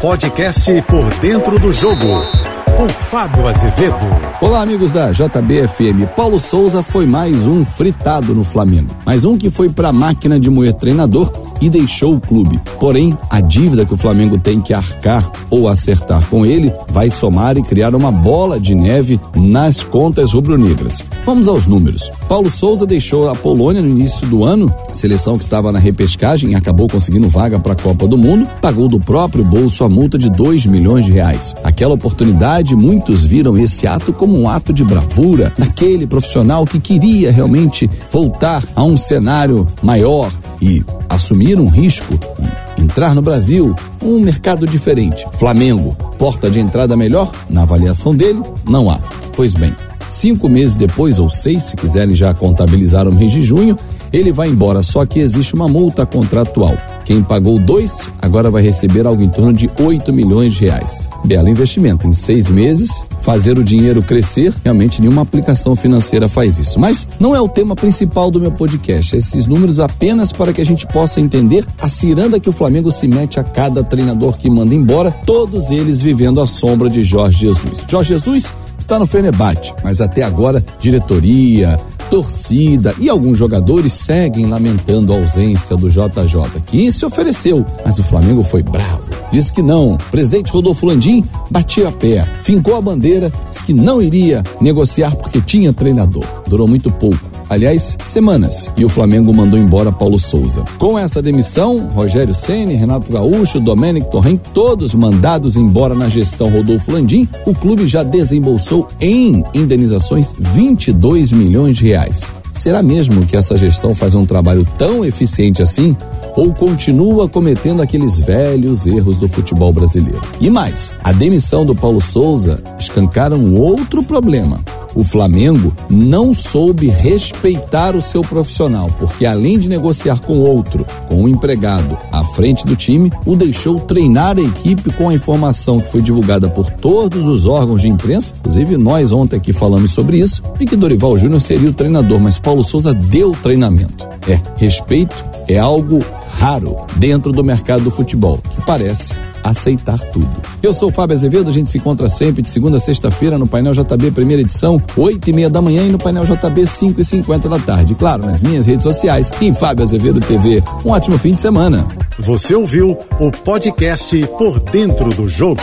Podcast Por Dentro do Jogo, com Fábio Azevedo. Olá, amigos da JBFM. Paulo Souza foi mais um fritado no Flamengo. Mais um que foi para a máquina de moer treinador e deixou o clube. Porém, a dívida que o Flamengo tem que arcar ou acertar com ele vai somar e criar uma bola de neve nas contas rubro-negras. Vamos aos números. Paulo Souza deixou a Polônia no início do ano, seleção que estava na repescagem e acabou conseguindo vaga para a Copa do Mundo, pagou do próprio bolso a multa de 2 milhões de reais. Aquela oportunidade, muitos viram esse ato como um ato de bravura daquele profissional que queria realmente voltar a um cenário maior e assumir um risco e entrar no Brasil, um mercado diferente. Flamengo, porta de entrada melhor? Na avaliação dele, não há. Pois bem, cinco meses depois, ou seis, se quiserem já contabilizar o mês de junho, ele vai embora, só que existe uma multa contratual. Quem pagou dois, agora vai receber algo em torno de 8 milhões de reais. Belo investimento. Em seis meses, fazer o dinheiro crescer, realmente nenhuma aplicação financeira faz isso. Mas não é o tema principal do meu podcast. Esses números apenas para que a gente possa entender a ciranda que o Flamengo se mete a cada treinador que manda embora, todos eles vivendo à sombra de Jorge Jesus. Jorge Jesus está no Fenebate, mas até agora diretoria, torcida e alguns jogadores seguem lamentando a ausência do JJ, que se ofereceu, mas o Flamengo foi bravo. Disse que não. O presidente Rodolfo Landim batia a pé, fincou a bandeira, disse que não iria negociar porque tinha treinador. Durou muito pouco aliás, semanas, e o Flamengo mandou embora Paulo Souza. Com essa demissão, Rogério Ceni, Renato Gaúcho, Domênico Torrent, todos mandados embora na gestão Rodolfo Landim, o clube já desembolsou em indenizações 22 milhões de reais. Será mesmo que essa gestão faz um trabalho tão eficiente assim? Ou continua cometendo aqueles velhos erros do futebol brasileiro? E mais, a demissão do Paulo Souza escancara um outro problema o Flamengo não soube respeitar o seu profissional, porque além de negociar com outro, com um empregado à frente do time, o deixou treinar a equipe com a informação que foi divulgada por todos os órgãos de imprensa, inclusive nós ontem aqui falamos sobre isso, de que Dorival Júnior seria o treinador, mas Paulo Souza deu treinamento. É, respeito é algo raro dentro do mercado do futebol, que parece aceitar tudo. Eu sou o Fábio Azevedo, a gente se encontra sempre de segunda a sexta-feira no Painel JB, primeira edição, oito e meia da manhã e no Painel JB, cinco e cinquenta da tarde. Claro, nas minhas redes sociais em Fábio Azevedo TV. Um ótimo fim de semana. Você ouviu o podcast Por Dentro do Jogo.